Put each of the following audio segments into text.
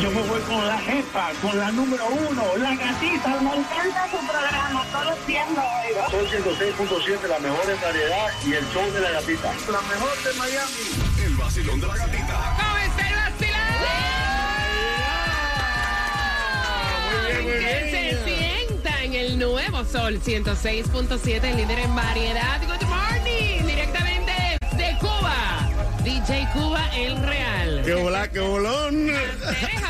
Yo me voy con la jefa, con la número uno, la gatita. Me encanta su programa, todos lo oigo. Sol 106.7, la mejor en variedad y el show de la gatita. La mejor de Miami. El vacilón de la gatita. Que se sienta en el nuevo Sol 106.7, el líder en variedad. Good morning, directamente de Cuba. DJ Cuba, el real. ¡Qué hola, qué bolón!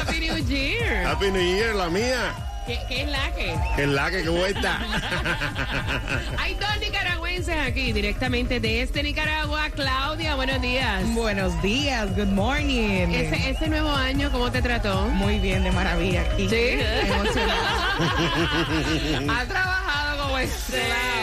Happy New Year. Happy New Year, la mía. ¿Qué, qué es la que? Que es la que, qué vuelta. Hay dos nicaragüenses aquí, directamente desde Nicaragua. Claudia, buenos días. Buenos días, good morning. Ese, ese nuevo año, ¿cómo te trató? Muy bien, de maravilla aquí. ¿Sí? Emocionada. ha trabajado como esclava.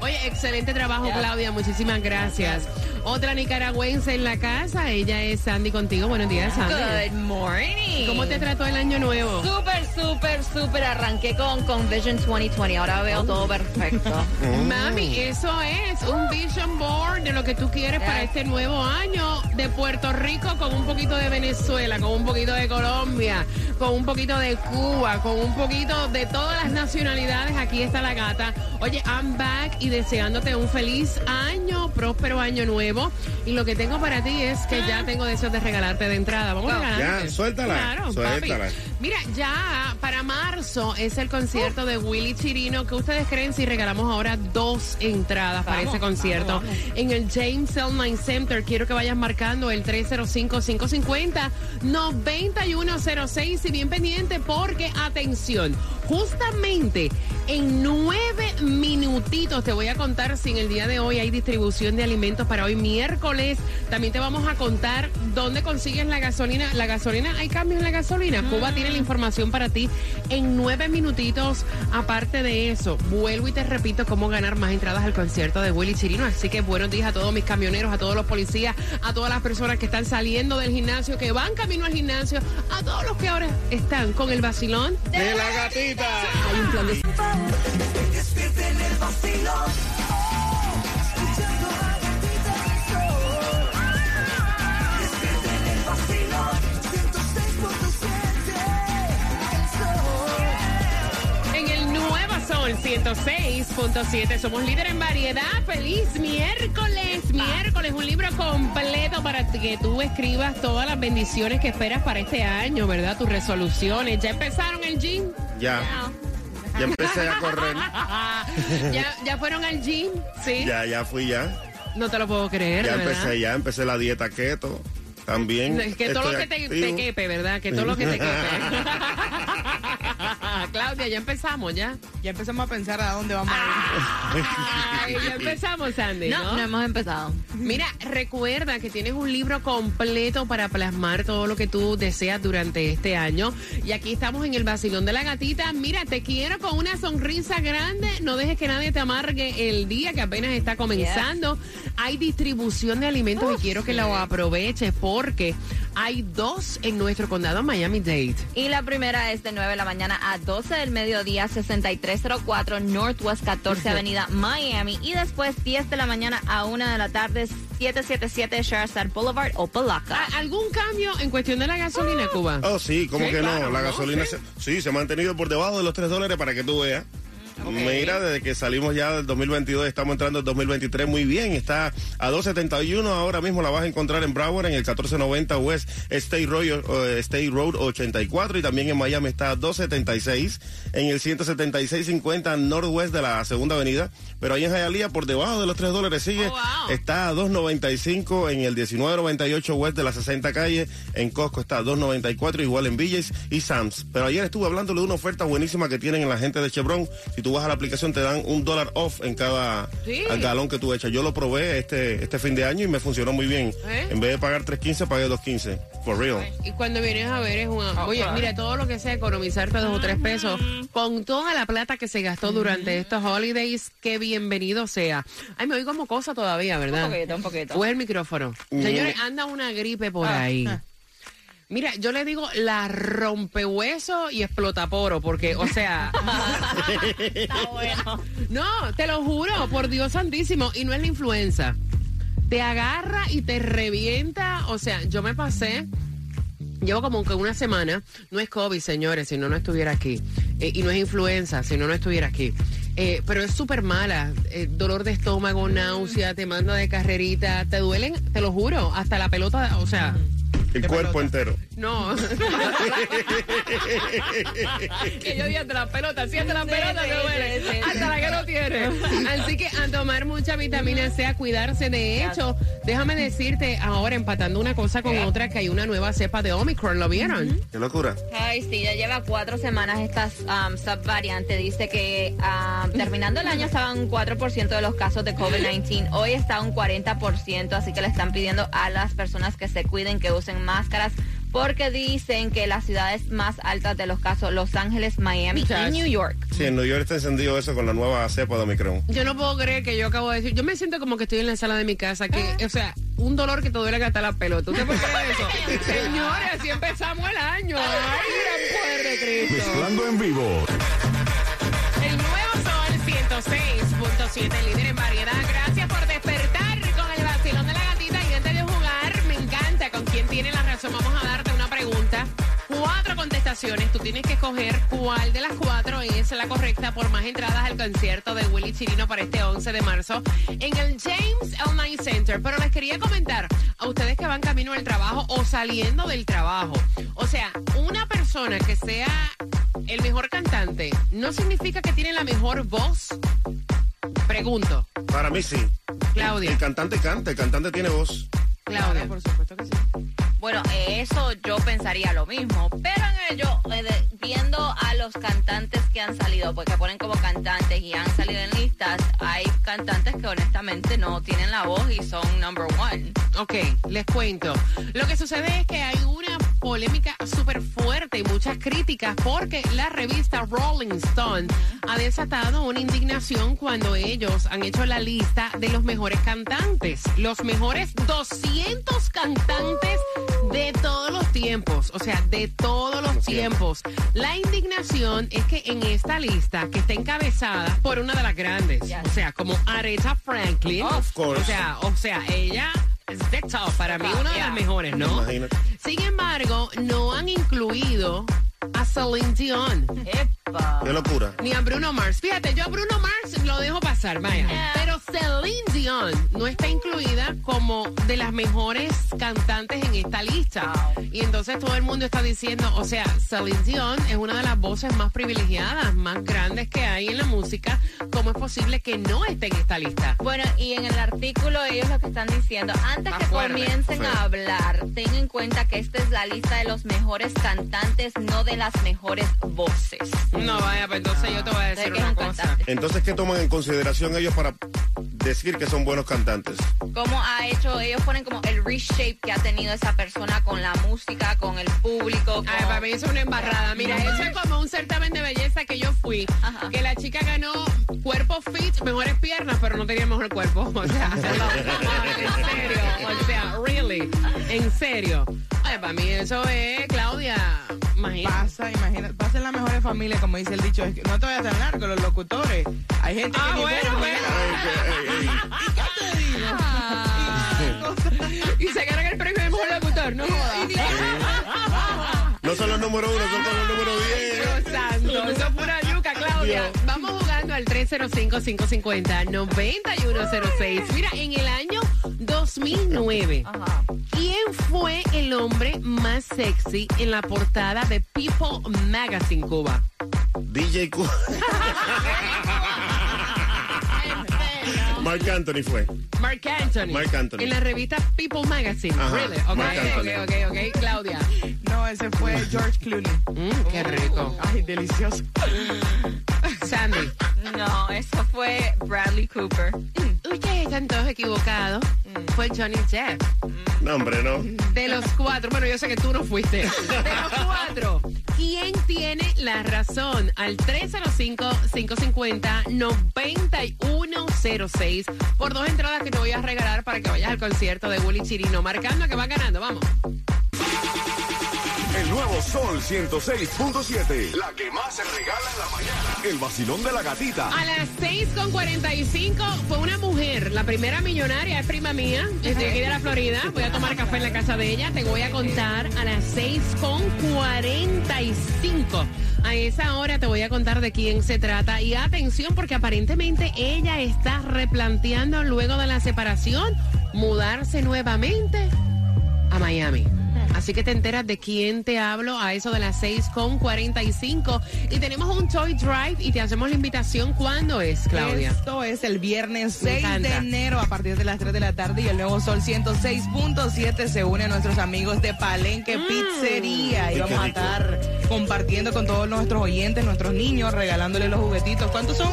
Oye, excelente trabajo, Claudia. Muchísimas gracias. Otra nicaragüense en la casa. Ella es Sandy contigo. Buenos días, Sandy. Good morning. ¿Cómo te trató el año nuevo? Súper, súper, súper. Arranqué con, con Vision 2020. Ahora veo todo perfecto. Mami, eso es un vision board de lo que tú quieres para este nuevo año de Puerto Rico con un poquito de Venezuela, con un poquito de Colombia, con un poquito de Cuba, con un poquito de todas las nacionalidades. Aquí está la gata. Oye, I'm back y deseándote un feliz año, próspero año nuevo. Y lo que tengo para ti es que ya tengo deseos de regalarte de entrada. Vamos a regalarte. Ya, suéltala, Claro, suéltala. papi. Mira, ya para marzo es el concierto de Willy Chirino. ¿Qué ustedes creen si regalamos ahora dos entradas para ese concierto? En el James. Nine Center. Quiero que vayas marcando el 305-550-9106 y bien pendiente porque, atención, justamente en nueve minutitos te voy a contar si en el día de hoy hay distribución de alimentos para hoy miércoles. También te vamos a contar dónde consigues la gasolina. La gasolina, hay cambios en la gasolina. Cuba tiene la información para ti en nueve minutitos. Aparte de eso, vuelvo y te repito cómo ganar más entradas al concierto de Willy Chirino. Así que buenos días a todos mis camioneros, a todos los policías, a todas las personas que están saliendo del gimnasio, que van camino al gimnasio, a todos los que ahora están con el vacilón. ¡De la gatita! Hay un plan de En el Nueva Sol 106.7 somos líder en variedad. Feliz miércoles, miércoles, un libro completo para que tú escribas todas las bendiciones que esperas para este año, ¿verdad? Tus resoluciones. ¿Ya empezaron el gym? Ya. Ya empecé a correr. ¿Ya, ya fueron al gym? Sí. Ya, ya fui ya. No te lo puedo creer, Ya ¿verdad? empecé, ya empecé la dieta keto. También. Que todo lo que te, te quepe, ¿verdad? Que todo lo que te quepe. Claudia, ya empezamos, ¿ya? Ya empezamos a pensar a dónde vamos a ir. Ay, ya empezamos, Sandy, No, ¿no? no hemos empezado. Mira, recuerda que tienes un libro completo para plasmar todo lo que tú deseas durante este año. Y aquí estamos en el vacilón de la gatita. Mira, te quiero con una sonrisa grande. No dejes que nadie te amargue el día que apenas está comenzando. Hay distribución de alimentos y quiero que lo aproveches porque hay dos en nuestro condado Miami-Dade. Y la primera es de 9 de la mañana a 12 del mediodía, 6304 Northwest 14 Avenida Miami. Y después 10 de la mañana a 1 de la tarde, 777 Sherazad Boulevard, Opalaca. ¿A- ¿Algún cambio en cuestión de la gasolina, Cuba? Oh, sí, ¿cómo Sí, que claro, no? La ¿no? gasolina, Sí. Se, sí, se ha mantenido por debajo de los 3 dólares para que tú veas. Mira, desde que salimos ya del 2022, estamos entrando en 2023 muy bien. Está a 2.71, ahora mismo la vas a encontrar en Broward, en el 1490 West State Road, eh, State Road 84, y también en Miami está a 2.76, en el 176.50 Northwest de la Segunda Avenida. Pero ahí en Hialeah, por debajo de los 3 dólares, sigue, Oh, wow. está a 2.95 en el 1998 West de la 60 calle, en Costco está a 2.94, igual en Villas y Sam's. Pero ayer estuve hablándole de una oferta buenísima que tienen en la gente de Chevron. Si tú tú vas a la aplicación te dan un dólar off en cada Sí. al galón que tú echas. Yo lo probé este este fin de año y me funcionó muy bien. ¿Eh? En vez de pagar 3.15 pagué 2.15. For real. Y cuando vienes a ver es una... Oye, mira, todo lo que sea economizarte dos o tres pesos con toda la plata que se gastó durante estos holidays, que bienvenido sea. Ay, me oigo como cosa todavía, ¿verdad? Un poquito, un poquito. O es el micrófono. Señores, anda una gripe por ahí. Mira, yo le digo la rompehueso y explotaporo, porque, o sea, Está bueno. no, te lo juro, por Dios santísimo, y no es la influenza. Te agarra y te revienta, o sea, yo me pasé, llevo como que una semana, no es COVID, señores, si no, no estuviera aquí, Eh, y no es influenza, si no, no estuviera aquí. Eh, pero es súper mala, eh, dolor de estómago, náusea, te manda de carrerita, te duelen, te lo juro, hasta la pelota, o sea, El cuerpo entero. no. que yo dije, hasta la pelota, sí, hasta la Sí, pelota sí, te duele. sí, sí, hasta la que lo tiene. Así que a tomar mucha vitamina C, a cuidarse. De hecho, déjame decirte ahora, empatando una cosa con otra, que hay una nueva cepa de Omicron, ¿lo vieron? Qué locura. Ay, sí, ya lleva cuatro semanas esta um, subvariante. Dice que um, terminando el año estaban un 4% de los casos de COVID-19. Hoy está un 40%, así que le están pidiendo a las personas que se cuiden, que usen máscaras, porque dicen que las ciudades más altas de los casos, Los Ángeles, Miami Muchas. y New York. Sí, en New York está encendido eso con la nueva cepa de Omicron. Yo no puedo creer que yo acabo de decir, yo me siento como que estoy en la sala de mi casa, que, o sea, un dolor que te duele hasta la pelota. ¿Tú te puedes creer eso? Señores, así empezamos el año. Ay, gran poder de Cristo. Mezclando en vivo. El nuevo Sol 106.7, líder en variedad. Gracias por despertar tienes que escoger cuál de las cuatro es la correcta por más entradas al concierto de Willy Chirino para este 11 de marzo en el James L. Knight Center. Pero les quería comentar a ustedes que van camino al trabajo o saliendo del trabajo. O sea, una persona que sea el mejor cantante no significa que tiene la mejor voz. Pregunto, Para mí sí. Claudia. El cantante canta, el cantante tiene voz. Claudia. Por supuesto que sí. Bueno, eso yo pensaría lo mismo, pero en ello, eh, viendo a los cantantes que han salido, porque ponen como cantantes y han salido en listas, hay cantantes que honestamente no tienen la voz y son number one. Ok, les cuento. Lo que sucede es que hay una polémica súper fuerte y muchas críticas porque la revista Rolling Stone ha desatado una indignación cuando ellos han hecho la lista de los mejores cantantes, los mejores 200 cantantes de todos los tiempos, o sea, de todos los tiempos. La indignación es que en esta lista, que está encabezada por una de las grandes, o sea, como Aretha Franklin, o sea, o sea, ella es the top, para mí una de las mejores, ¿no? Imagínate. Sin embargo, no han incluido a Celine Dion ¡Epa! Qué locura. ni a Bruno Mars. Fíjate, yo a Bruno Mars lo dejo pasar, vaya. Celine Dion no está incluida como de las mejores cantantes en esta lista. Y entonces todo el mundo está diciendo, o sea, Celine Dion es una de las voces más privilegiadas, más grandes que hay en la música. ¿Cómo es posible que no esté en esta lista? Bueno, y en el artículo ellos lo que están diciendo, antes que fuerte, comiencen fuerte. a hablar, ten en cuenta que esta es la lista de los mejores cantantes, no de las mejores voces. No, vaya, pues entonces yo te voy a De decir una un cosa. Entonces, ¿qué toman en consideración ellos para decir que son buenos cantantes? cómo ha hecho, ellos ponen como el reshape que ha tenido esa persona con la música, con el público. Con... Ay, para mí es una embarrada. Mira, eso es como un certamen de belleza que yo fui. Ajá. Que la chica ganó cuerpo fit, mejores piernas, pero no tenía mejor cuerpo. O sea, en serio. O sea, really. En serio. Ay, para mí eso es, Claudia. Imagínate. Pasa, imagínate, pasa en las mejores familias, como dice el dicho. Es que no te vayas tan largo, los locutores. Hay gente Ah, que bueno, bueno. tiene. Y se ganan el premio de mejor locutor, no jodas. No son los número uno, son los número 10. Dios santo, eso es pura yuca, Claudia. Dios. Jugando al 305-550-9106. Mira, en el año 2009, Ajá. ¿quién fue el hombre más sexy en la portada de People Magazine Cuba? DJ Q. Mark Anthony fue. Mark Anthony. Marc Anthony. En la revista People Magazine. Ajá, Really? Ok, Marc ok, Anthony. ok, ok, Claudia. No, ese fue George Clooney. Mm, qué rico. Ay, delicioso. Sandy. No, eso fue Bradley Cooper. Ustedes están todos equivocados. Fue Johnny Depp. No, hombre, no. De los cuatro, bueno, yo sé que tú no fuiste. De los cuatro, ¿quién tiene la razón? Al 305-550-9106 por dos entradas que te voy a regalar para que vayas al concierto de Willy Chirino. Marcando que va ganando, vamos. El nuevo Sol 106.7. La que más se regala en la mañana. El vacilón de la gatita. A las 6.45 fue una mujer, la primera millonaria, es prima mía, estoy aquí de la Florida, voy a tomar café en la casa de ella, te voy a contar a las 6.45. A esa hora te voy a contar de quién se trata y atención porque aparentemente ella está replanteando luego de la separación mudarse nuevamente a Miami. Así que te enteras de quién te hablo a eso de las 6.45. Y tenemos un Toy Drive y te hacemos la invitación. ¿Cuándo es, Claudia? Esto es el viernes Me 6 de enero a partir de las 3 de la tarde y el nuevo Sol 106.7 se une a nuestros amigos de Palenque Mm. Pizzería y vamos a estar compartiendo con todos nuestros oyentes, nuestros niños, regalándoles los juguetitos. ¿Cuántos son?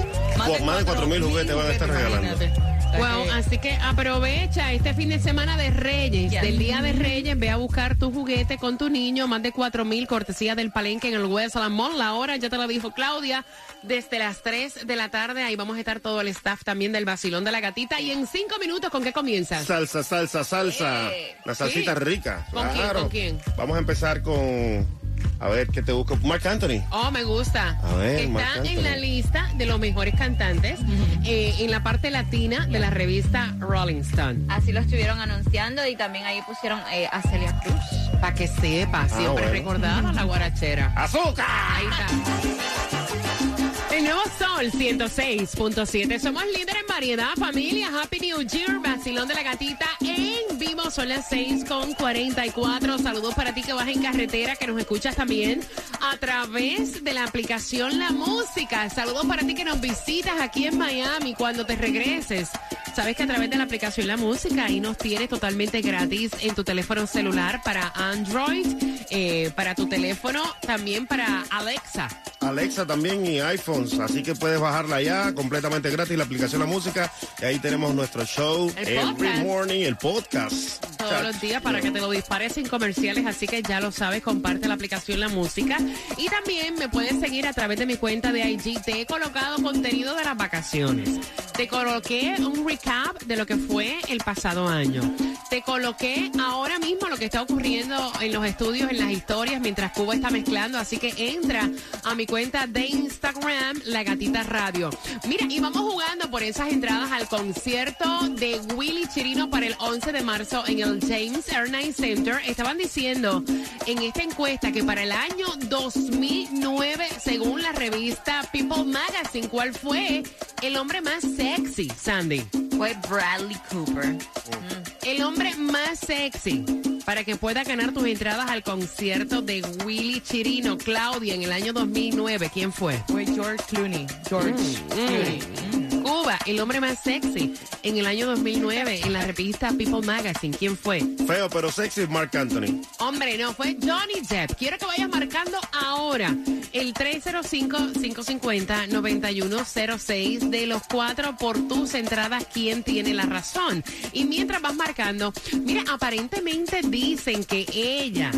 Pues más de 4.000 juguetes van a estar regalando. imagínate. Que- así que aprovecha este fin de semana de Reyes, Yes. del Día de Reyes, ve a buscar tu juguete con tu niño, más de 4 mil cortesía del Palenque en el Westland Mall. La hora ya te lo dijo Claudia, desde las 3 de la tarde, ahí vamos a estar todo el staff también del Basilón de la Gatita. Y en 5 minutos, ¿con qué comienzas? Salsa, salsa, salsa. Eh, La salsita sí. rica. ¿Con quién, con quién? Vamos a empezar con. A ver, ¿qué te busco? Mark Anthony. Oh, me gusta. A ver, Está Anthony. en la lista de los mejores cantantes eh, en la parte latina de la revista Rolling Stone. Así lo estuvieron anunciando y también ahí pusieron eh, a Celia Cruz. Para que sepa, siempre bueno. recordada la guarachera. ¡Azúcar! Ahí está. El nuevo Sol 106.7. Somos líderes en variedad, familia. Happy New Year, vacilón de la gatita en Son las 6 con 44. Saludos para ti que vas en carretera, que nos escuchas también a través de la aplicación La Música. Saludos para ti que nos visitas aquí en Miami cuando te regreses. Sabes que a través de la aplicación La Música ahí nos tienes totalmente gratis en tu teléfono celular para Android, eh, para tu teléfono, también para Alexa. Alexa también y iPhones, así que puedes bajarla ya completamente gratis la aplicación La Música y ahí tenemos nuestro show El every podcast. morning, el podcast. todos los días para que te lo dispares sin comerciales, así que ya lo sabes, comparte la aplicación La Música y también me puedes seguir a través de mi cuenta de IG. Te he colocado contenido de las vacaciones. Te coloqué un recap de lo que fue el pasado año. Te coloqué ahora mismo lo que está ocurriendo en los estudios, en las historias, mientras Cuba está mezclando. Así que entra a mi cuenta de Instagram, La Gatita Radio. Mira, y vamos jugando por esas entradas al concierto de Willy Chirino para el 11 de marzo en el James Air Night Center. Estaban diciendo en esta encuesta que para el año 2009, según la revista People Magazine, ¿cuál fue el hombre más sexy, Sandy? Fue Bradley Cooper. El hombre más sexy para que pueda ganar tus entradas al concierto de Willy Chirino, Claudia, en el año 2009. ¿Quién fue? Fue George Clooney. George Clooney. Cuba, el hombre más sexy en el año 2009 en la revista People Magazine. ¿Quién fue? Feo pero sexy, Mark Anthony. Hombre, no, fue Johnny Depp. Quiero que vayas marcando ahora el 305-550-9106 de los cuatro por tus entradas. ¿Quién tiene la razón? Y mientras vas marcando, mira, aparentemente dicen que ella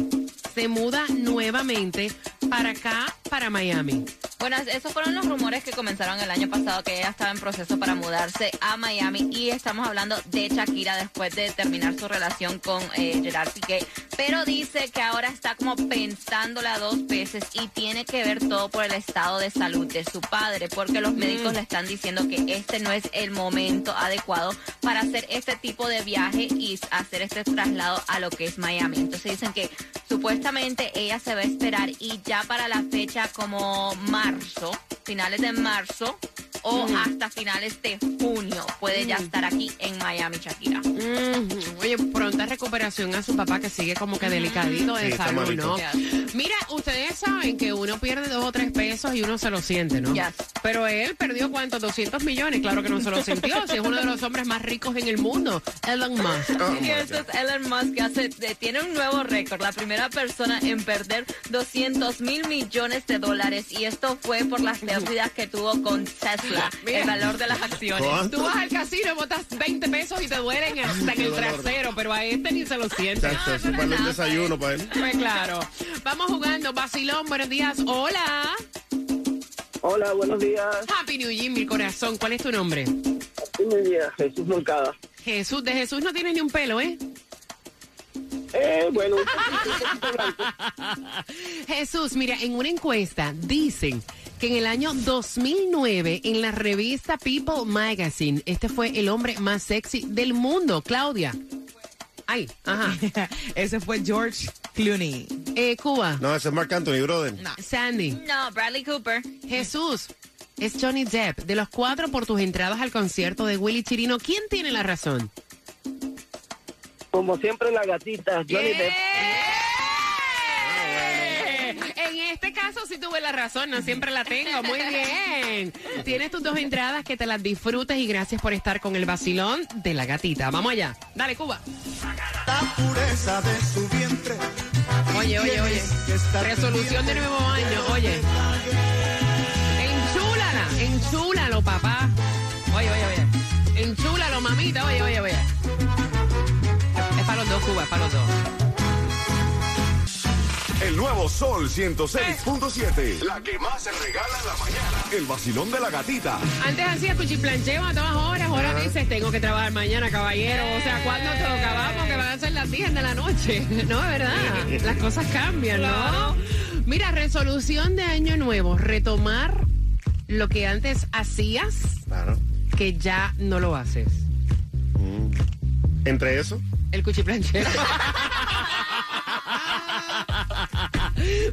se muda nuevamente para acá, para Miami. Bueno, esos fueron los rumores que comenzaron el año pasado, que ella estaba en proceso para mudarse a Miami. Y estamos hablando de Shakira después de terminar su relación con eh, Gerard Piqué. Pero dice que ahora está como pensándola dos veces y tiene que ver todo por el estado de salud de su padre, porque los médicos le están diciendo que este no es el momento adecuado para hacer este tipo de viaje y hacer este traslado a lo que es Miami. Entonces dicen que supuestamente ella se va a esperar y ya para la fecha como marzo, finales de marzo o hasta finales de junio puede ya estar aquí en Miami, Shakira. Mm, Oye, Oye, pronta recuperación a su papá que sigue como que delicadito de Sí, salud. ¿no? Yes. Mira, ustedes saben que uno pierde dos o tres pesos y uno se lo siente, ¿no? Yes. Pero él perdió cuántos, 200 millones, claro que no se lo sintió, si es uno de los hombres más ricos en el mundo, Elon Musk. Oh, Y God. es Elon Musk que hace, de- tiene un nuevo récord, la primera persona en perder 200 mil millones de dólares y esto fue por las pérdidas que tuvo con Tesla, Mira. el valor de las acciones. ¿Cuánto? Tú vas al casino y botas 20 pesos y te duelen hasta en el trasero, pero a este ni se lo siente. Eso para el desayuno para él. Pues claro. Vamos jugando. Basilón, buenos días. Hola. Hola, buenos días. Happy New Year, mi corazón. ¿Cuál es tu nombre? Mi día, Jesús Moncada. Jesús. De Jesús no tienes ni un pelo, ¿eh? Eh, bueno, un. Jesús, mira, en una encuesta dicen que en el año 2009, en la revista People Magazine, este fue el hombre más sexy del mundo. Claudia. Ay, ajá. Ese fue George Clooney. Eh, Cuba. No, ese es Marc Anthony, brother. Sandy. No, Bradley Cooper. Jesús. Es Johnny Depp. De los cuatro por tus entradas al concierto de Willy Chirino, ¿quién tiene la razón? Como siempre, la gatita, Johnny Depp. En este caso sí tuve la razón, no siempre la tengo. Muy bien. Tienes tus dos entradas, que te las disfrutes y gracias por estar con el vacilón de la gatita. Vamos allá. Dale, Cuba. la pureza de su vientre. Oye, oye, oye. Resolución de nuevo año, oye. Enchúlala, enchúlalo, papá. Oye, oye, oye. Enchúlalo, mamita, oye, oye, oye. Es para los dos, Cuba, es para los dos. El nuevo Sol 106.7. La que más se regala en la mañana. El vacilón de la gatita. Antes hacía cuchiplancheo a todas horas, ahora dices, tengo que trabajar mañana, caballero. O sea, ¿cuándo toca? Vamos, que van a ser las 10 de la noche. No, es verdad. Las cosas cambian, ¿no? Mira, resolución de año nuevo, retomar lo que antes hacías, Claro. que ya no lo haces. Entre eso, El cuchiplanchero.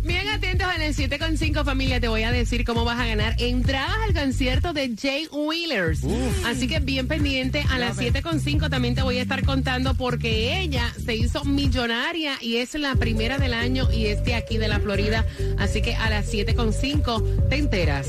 Bien atentos en el 7.5 familia, te voy a decir cómo vas a ganar entradas al concierto de Jay Wheelers. Así que bien pendiente, a las 7.5 también te voy a estar contando porque ella se hizo millonaria y es la primera del año y es de aquí de la Florida. Así que a las 7.5 te enteras.